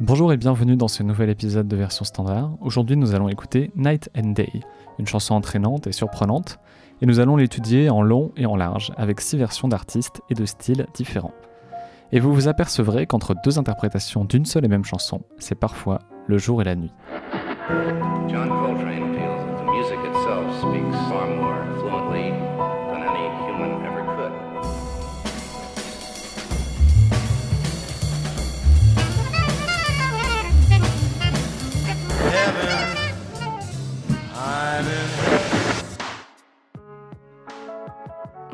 Bonjour et bienvenue dans ce nouvel épisode de version standard. Aujourd'hui nous allons écouter Night and Day, une chanson entraînante et surprenante, et nous allons l'étudier en long et en large, avec six versions d'artistes et de styles différents. Et vous vous apercevrez qu'entre deux interprétations d'une seule et même chanson, c'est parfois le jour et la nuit. John Coltrane that the music itself speaks far more fluently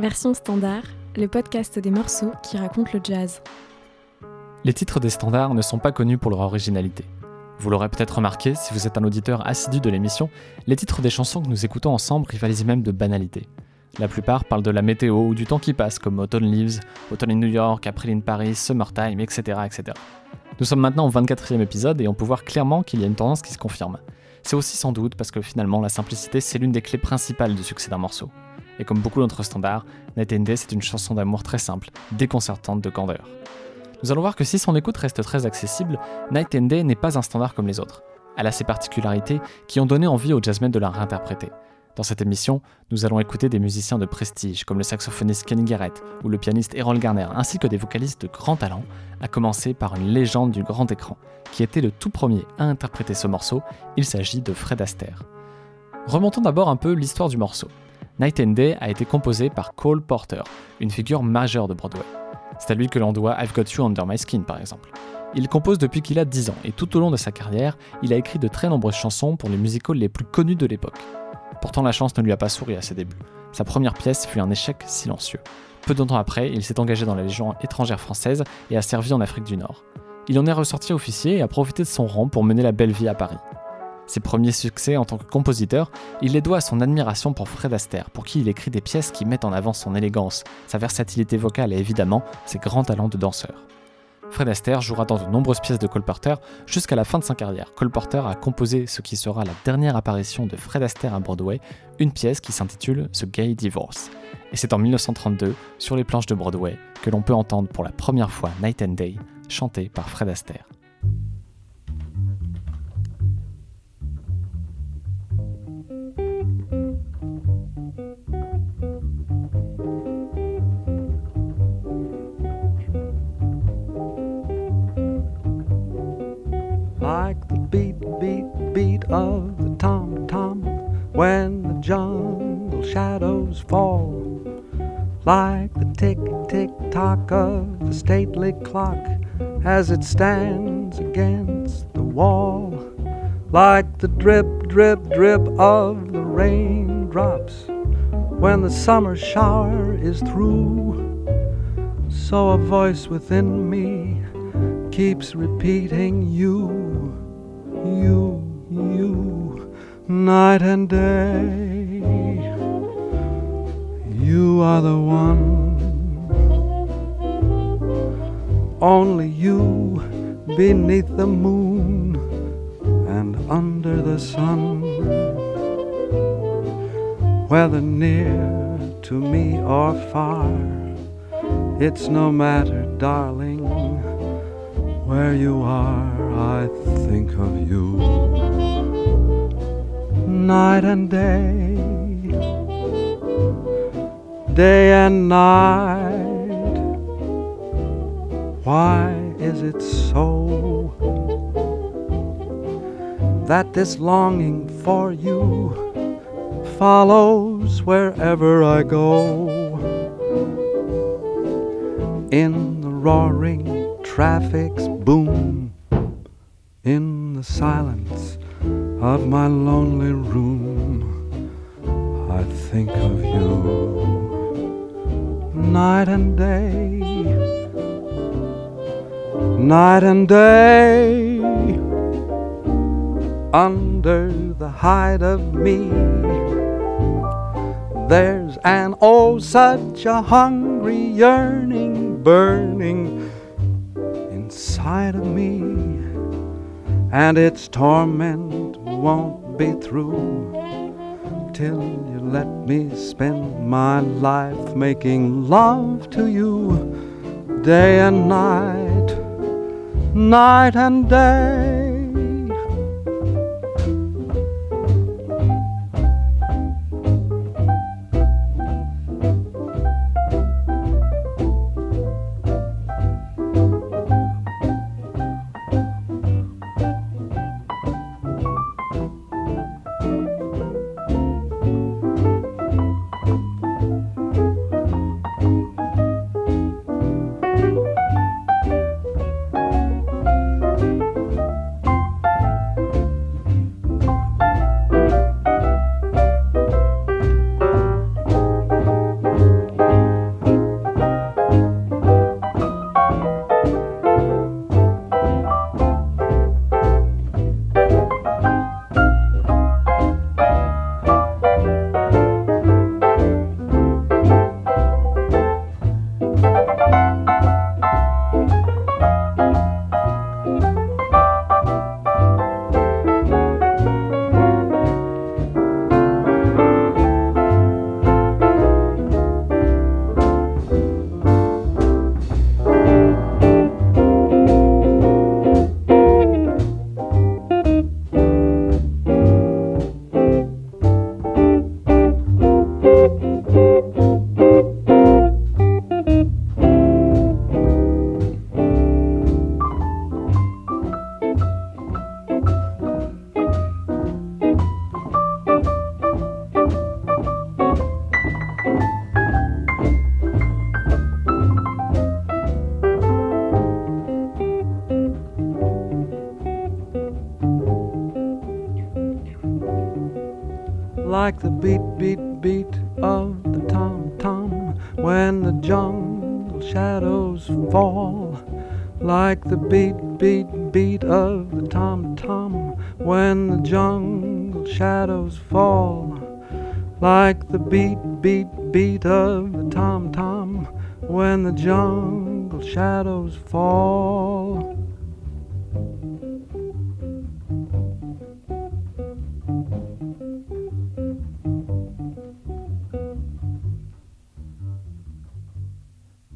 Version standard, le podcast des morceaux qui racontent le jazz. Les titres des standards ne sont pas connus pour leur originalité. Vous l'aurez peut-être remarqué si vous êtes un auditeur assidu de l'émission, les titres des chansons que nous écoutons ensemble rivalisent même de banalité. La plupart parlent de la météo ou du temps qui passe, comme Autumn Leaves, Autumn in New York, April in Paris, Summertime, etc. etc. Nous sommes maintenant au 24e épisode et on peut voir clairement qu'il y a une tendance qui se confirme. C'est aussi sans doute parce que finalement la simplicité c'est l'une des clés principales du succès d'un morceau. Et comme beaucoup d'autres standards, Night and Day c'est une chanson d'amour très simple, déconcertante de candeur. Nous allons voir que si son écoute reste très accessible, Night and Day n'est pas un standard comme les autres. Elle a ses particularités qui ont donné envie aux jazzmen de la réinterpréter. Dans cette émission, nous allons écouter des musiciens de prestige comme le saxophoniste Kenny Garrett ou le pianiste Errol Garner, ainsi que des vocalistes de grand talent, à commencer par une légende du grand écran, qui était le tout premier à interpréter ce morceau, il s'agit de Fred Astaire. Remontons d'abord un peu l'histoire du morceau. Night and Day a été composé par Cole Porter, une figure majeure de Broadway. C'est à lui que l'on doit I've Got You Under My Skin par exemple. Il compose depuis qu'il a 10 ans et tout au long de sa carrière, il a écrit de très nombreuses chansons pour les musicals les plus connus de l'époque. Pourtant, la chance ne lui a pas souri à ses débuts. Sa première pièce fut un échec silencieux. Peu de temps après, il s'est engagé dans la Légion étrangère française et a servi en Afrique du Nord. Il en est ressorti officier et a profité de son rang pour mener la belle vie à Paris. Ses premiers succès en tant que compositeur, il les doit à son admiration pour Fred Astaire, pour qui il écrit des pièces qui mettent en avant son élégance, sa versatilité vocale et évidemment ses grands talents de danseur. Fred Astaire jouera dans de nombreuses pièces de Cole Porter jusqu'à la fin de sa carrière. Cole Porter a composé ce qui sera la dernière apparition de Fred Astaire à Broadway, une pièce qui s'intitule The Gay Divorce. Et c'est en 1932, sur les planches de Broadway, que l'on peut entendre pour la première fois Night and Day, chanté par Fred Astaire. Like the beat, beat, beat of the tom tom when the jungle shadows fall, like the tick, tick tock of the stately clock as it stands against the wall, like the drip, drip, drip of the raindrops when the summer shower is through. So a voice within me keeps repeating you, you, you, night and day. You are the one, only you beneath the moon and under the sun. Whether near to me or far, it's no matter, darling where you are, I think of you. Night and day, day and night. Why is it so that this longing for you follows wherever I go? In the roaring traffic's boom in the silence of my lonely room. I think of you night and day, night and day, under the hide of me. There's an oh, such a hungry yearning burning inside of me, and its torment won't be through till you let me spend my life making love to you day and night, night and day.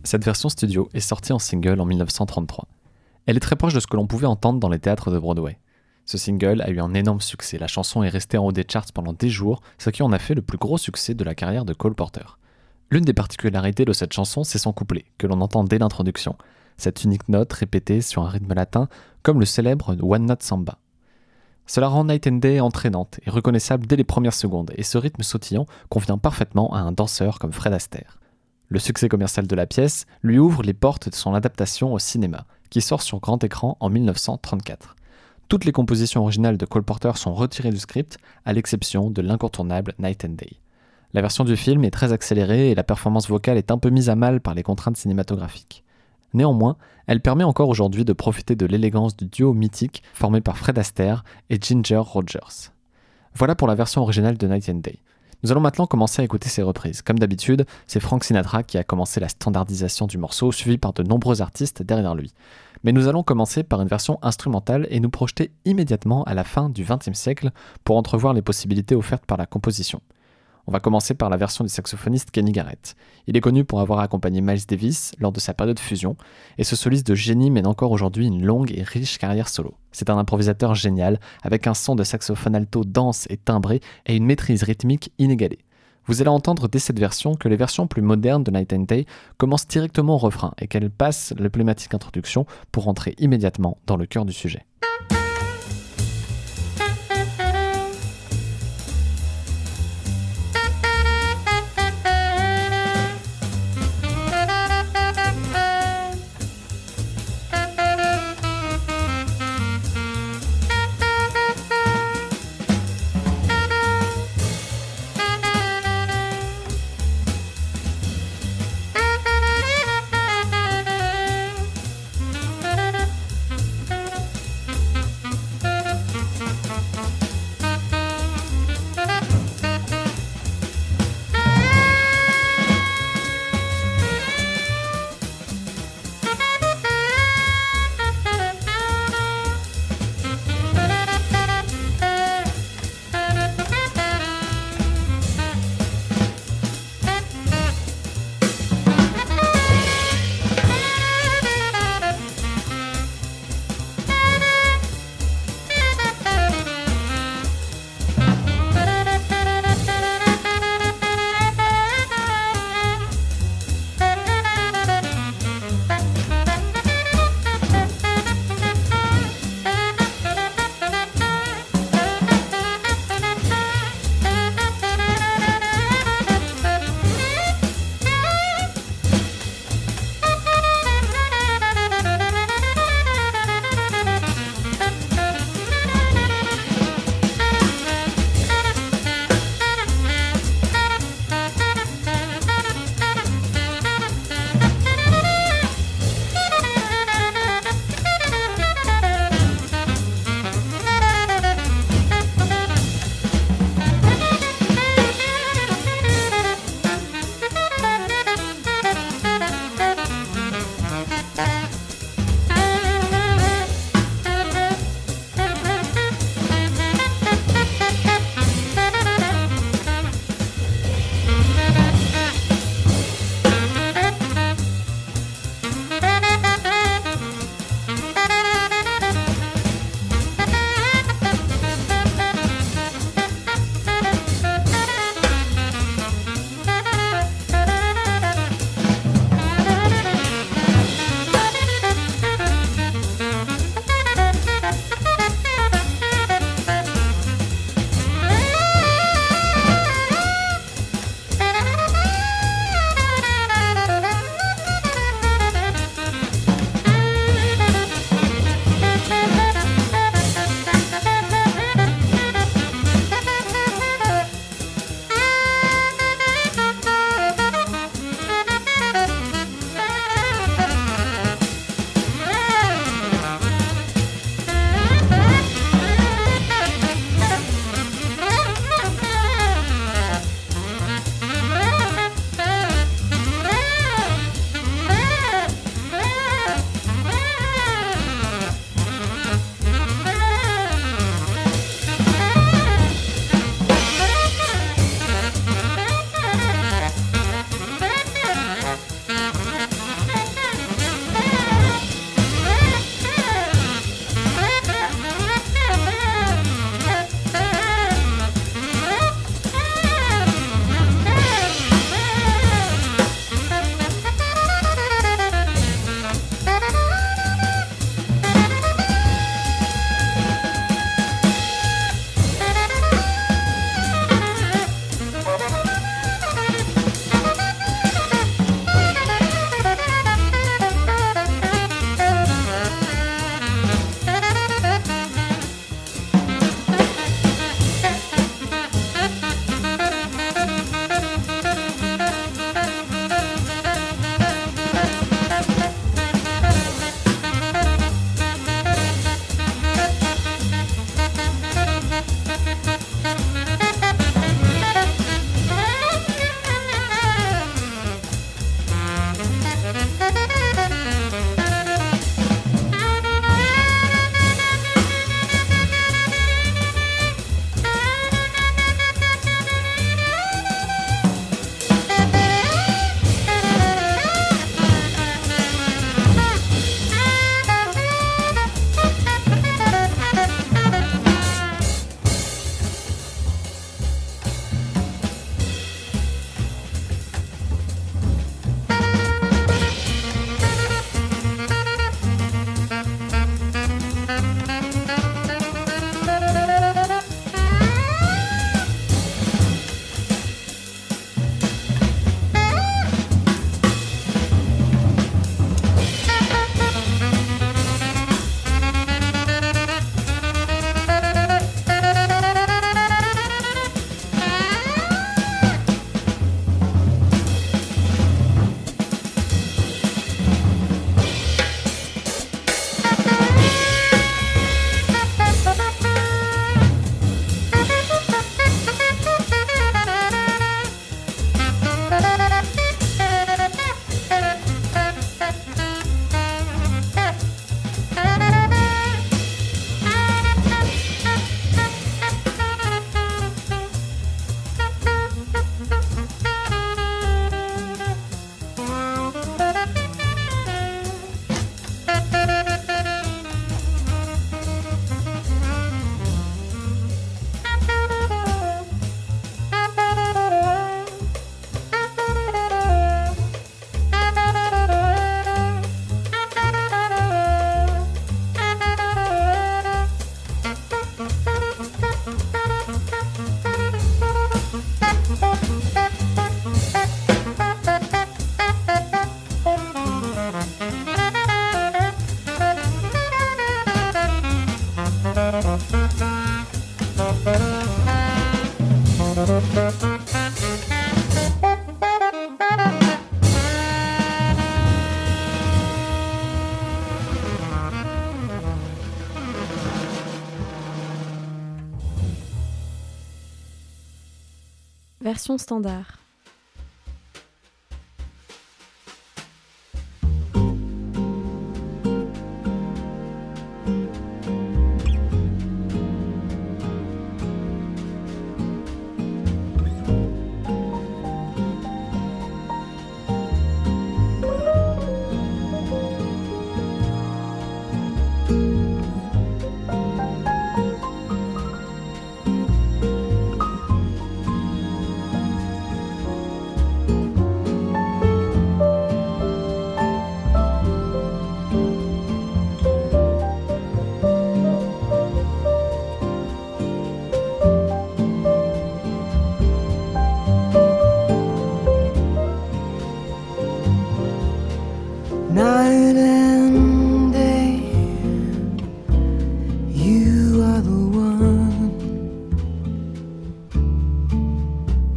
Cette version studio est sortie en single en 1933. Elle est très proche de ce que l'on pouvait entendre dans les théâtres de Broadway. Ce single a eu un énorme succès, la chanson est restée en haut des charts pendant des jours, ce qui en a fait le plus gros succès de la carrière de Cole Porter. L'une des particularités de cette chanson, c'est son couplet, que l'on entend dès l'introduction, cette unique note répétée sur un rythme latin, comme le célèbre One Note Samba. Cela rend Night and Day entraînante et reconnaissable dès les premières secondes, et ce rythme sautillant convient parfaitement à un danseur comme Fred Astaire. Le succès commercial de la pièce lui ouvre les portes de son adaptation au cinéma, qui sort sur grand écran en 1934. Toutes les compositions originales de Cole Porter sont retirées du script, à l'exception de l'incontournable Night and Day. La version du film est très accélérée et la performance vocale est un peu mise à mal par les contraintes cinématographiques. Néanmoins, elle permet encore aujourd'hui de profiter de l'élégance du duo mythique formé par Fred Astaire et Ginger Rogers. Voilà pour la version originale de Night and Day. Nous allons maintenant commencer à écouter ces reprises. Comme d'habitude, c'est Frank Sinatra qui a commencé la standardisation du morceau, suivi par de nombreux artistes derrière lui. Mais nous allons commencer par une version instrumentale et nous projeter immédiatement à la fin du XXe siècle pour entrevoir les possibilités offertes par la composition. On va commencer par la version du saxophoniste Kenny Garrett. Il est connu pour avoir accompagné Miles Davis lors de sa période fusion, et ce soliste de génie mène encore aujourd'hui une longue et riche carrière solo. C'est un improvisateur génial, avec un son de saxophone alto dense et timbré et une maîtrise rythmique inégalée. Vous allez entendre dès cette version que les versions plus modernes de Night and Day commencent directement au refrain et qu'elles passent l'emblématique introduction pour entrer immédiatement dans le cœur du sujet. Version standard.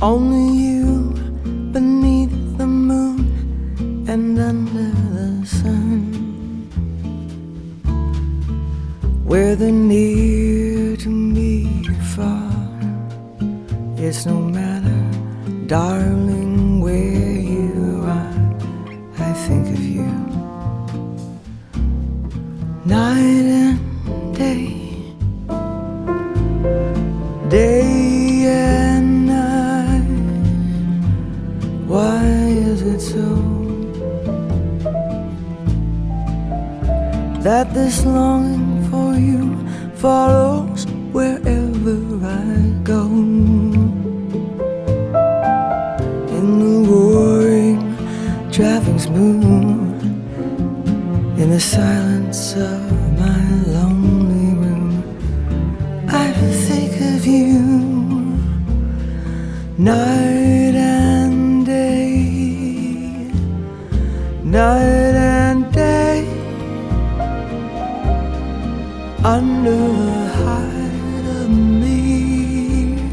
Only you night and day, night and day, under the hide of me.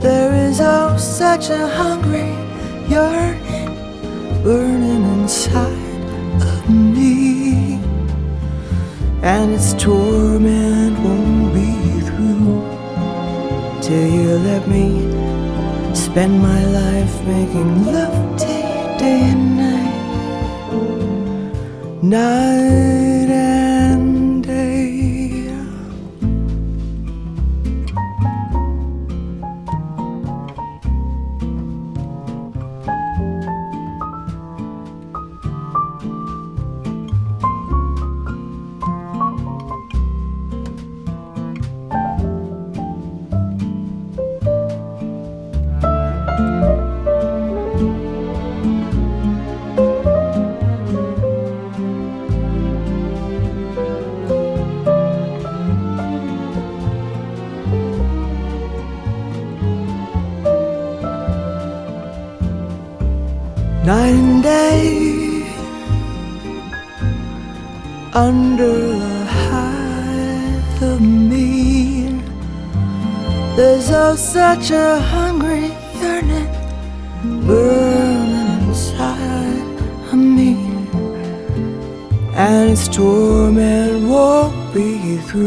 There is oh such a hungry yearning burning inside of me, and its torment spend my life making love to you day and night, night night and day under the hide of me. There's oh such a hungry La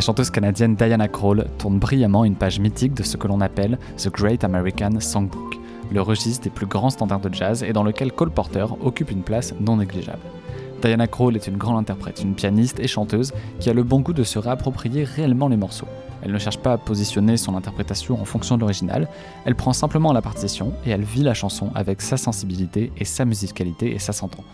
chanteuse canadienne Diana Krall tourne brillamment une page mythique de ce que l'on appelle The Great American Songbook, le registre des plus grands standards de jazz et dans lequel Cole Porter occupe une place non négligeable. Diana Krall est une grande interprète, une pianiste et chanteuse qui a le bon goût de se réapproprier réellement les morceaux. Elle ne cherche pas à positionner son interprétation en fonction de l'original, elle prend simplement la partition et elle vit la chanson avec sa sensibilité et sa musicalité et ça s'entend.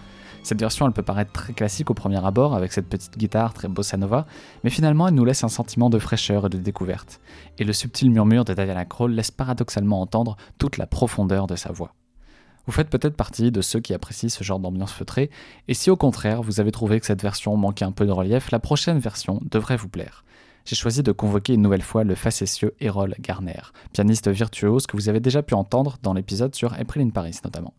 Cette version, elle peut paraître très classique au premier abord, avec cette petite guitare très bossa nova, mais finalement, elle nous laisse un sentiment de fraîcheur et de découverte. Et le subtil murmure de Diana Krall laisse paradoxalement entendre toute la profondeur de sa voix. Vous faites peut-être partie de ceux qui apprécient ce genre d'ambiance feutrée, et si au contraire vous avez trouvé que cette version manquait un peu de relief, la prochaine version devrait vous plaire. J'ai choisi de convoquer une nouvelle fois le facétieux Errol Garner, pianiste virtuose que vous avez déjà pu entendre dans l'épisode sur April in Paris notamment.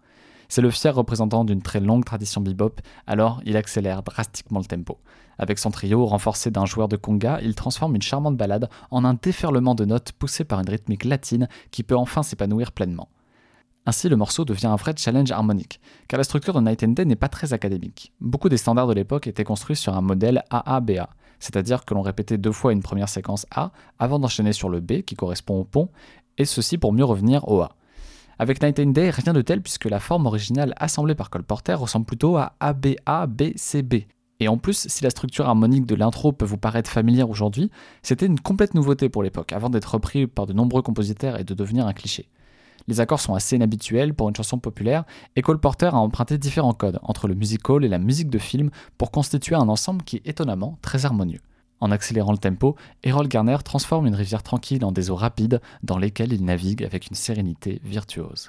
C'est le fier représentant d'une très longue tradition bebop, alors il accélère drastiquement le tempo. Avec son trio, renforcé d'un joueur de conga, il transforme une charmante ballade en un déferlement de notes poussé par une rythmique latine qui peut enfin s'épanouir pleinement. Ainsi, le morceau devient un vrai challenge harmonique, car la structure de Night and Day n'est pas très académique. Beaucoup des standards de l'époque étaient construits sur un modèle AABA, c'est-à-dire que l'on répétait deux fois une première séquence A avant d'enchaîner sur le B qui correspond au pont, et ceci pour mieux revenir au A. Avec Night and Day, rien de tel puisque la forme originale assemblée par Cole Porter ressemble plutôt à ABA-BCB. Et en plus, si la structure harmonique de l'intro peut vous paraître familière aujourd'hui, c'était une complète nouveauté pour l'époque, avant d'être repris par de nombreux compositeurs et de devenir un cliché. Les accords sont assez inhabituels pour une chanson populaire, et Cole Porter a emprunté différents codes entre le musical et la musique de film pour constituer un ensemble qui est étonnamment très harmonieux. En accélérant le tempo, Errol Garner transforme une rivière tranquille en des eaux rapides dans lesquelles il navigue avec une sérénité virtuose.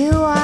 You are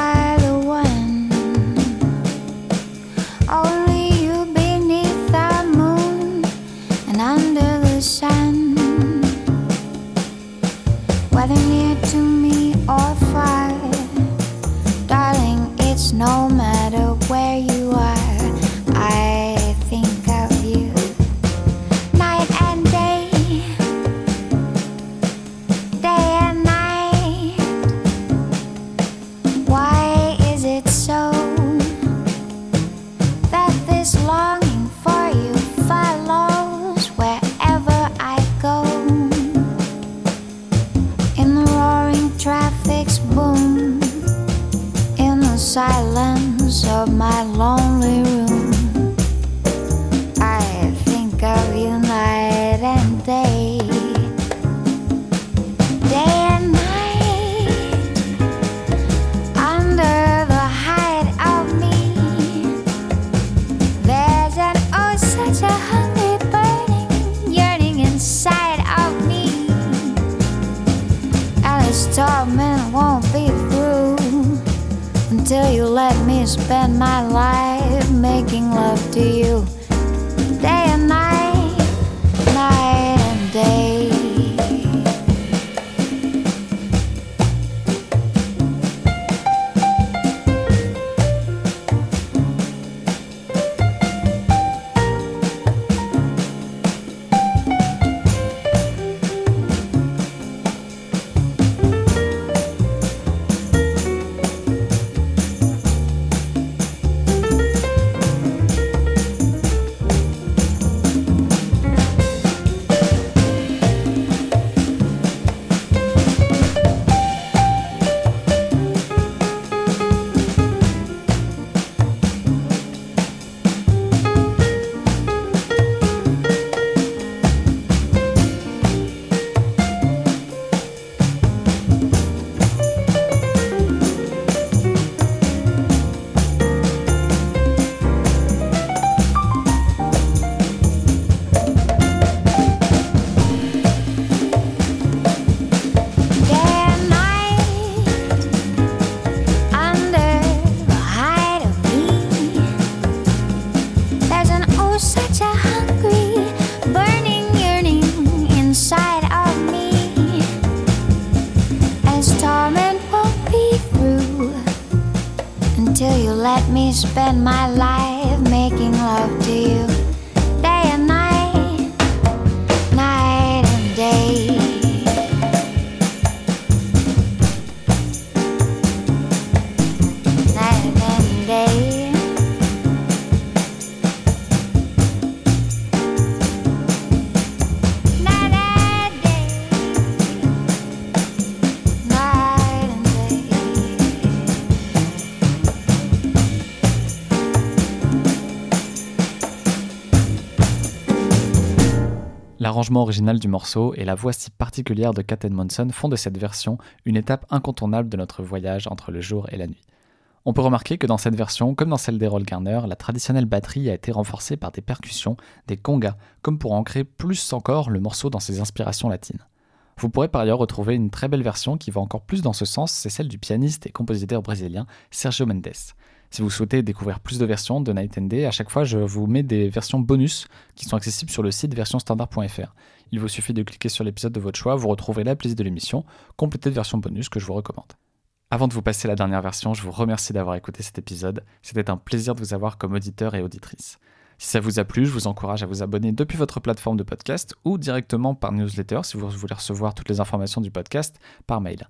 spend my life making love to you. L'arrangement original du morceau et la voix si particulière de Kat Monson font de cette version une étape incontournable de notre voyage entre le jour et la nuit. On peut remarquer que dans cette version, comme dans celle d'Errol Garner, la traditionnelle batterie a été renforcée par des percussions, des congas, comme pour ancrer plus encore le morceau dans ses inspirations latines. Vous pourrez par ailleurs retrouver une très belle version qui va encore plus dans ce sens, c'est celle du pianiste et compositeur brésilien Sergio Mendes. Si vous souhaitez découvrir plus de versions de Night and Day, à chaque fois je vous mets des versions bonus qui sont accessibles sur le site versionstandard.fr. Il vous suffit de cliquer sur l'épisode de votre choix, vous retrouverez la playlist de l'émission, complétée de versions bonus que je vous recommande. Avant de vous passer la dernière version, je vous remercie d'avoir écouté cet épisode. C'était un plaisir de vous avoir comme auditeur et auditrice. Si ça vous a plu, je vous encourage à vous abonner depuis votre plateforme de podcast ou directement par newsletter si vous voulez recevoir toutes les informations du podcast par mail.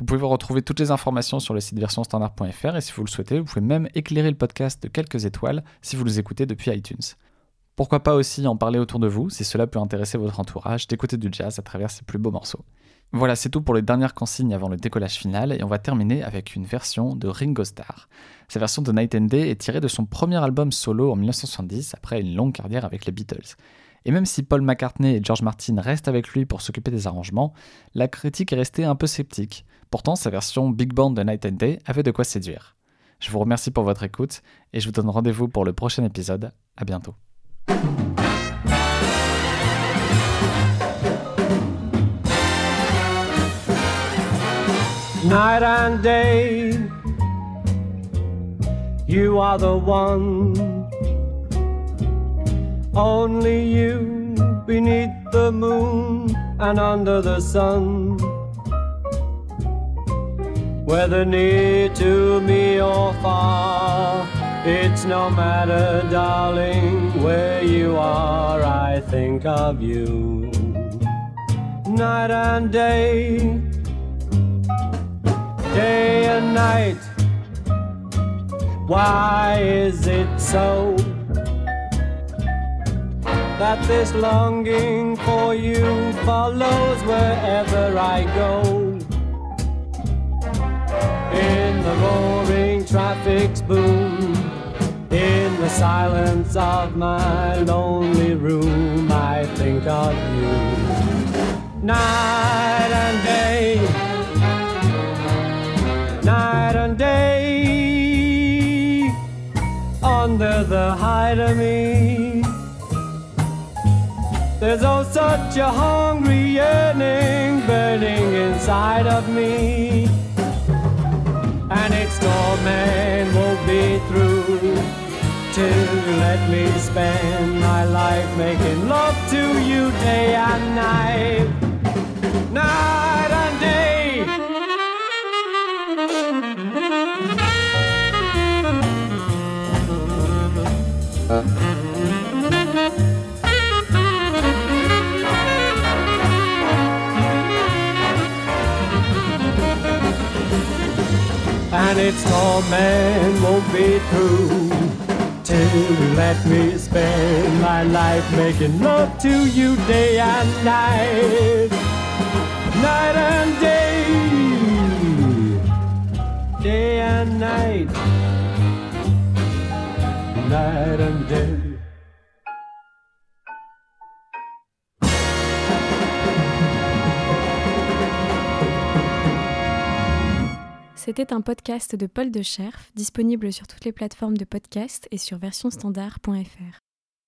Vous pouvez retrouver toutes les informations sur le site versionstandard.fr et si vous le souhaitez, vous pouvez même éclairer le podcast de quelques étoiles si vous nous écoutez depuis iTunes. Pourquoi pas aussi en parler autour de vous si cela peut intéresser votre entourage d'écouter du jazz à travers ses plus beaux morceaux. Voilà, c'est tout pour les dernières consignes avant le décollage final et on va terminer avec une version de Ringo Starr. Sa version de Night and Day est tirée de son premier album solo en 1970 après une longue carrière avec les Beatles. Et même si Paul McCartney et George Martin restent avec lui pour s'occuper des arrangements, la critique est restée un peu sceptique. Pourtant, sa version Big Band de Night and Day avait de quoi séduire. Je vous remercie pour votre écoute et je vous donne rendez-vous pour le prochain épisode. À bientôt. Only you beneath the moon and under the sun. Whether near to me or far, it's no matter, darling, where you are, I think of you. Night and day day and night. Why is it so that this longing for you follows wherever I go? In the roaring traffic's boom. In the silence of my lonely room, I think of you. Night and day, night and day, under the height of me. There's oh such a hungry yearning burning inside of me. And its torment won't be through till you let me spend my life making love to you day and night. Night and day. Uh. And its torment won't be through till you let me spend my life making love to you day and night, night and day, day and night, night and day. C'était un podcast de Paul de Scherf, disponible sur toutes les plateformes de podcast et sur versionstandard.fr.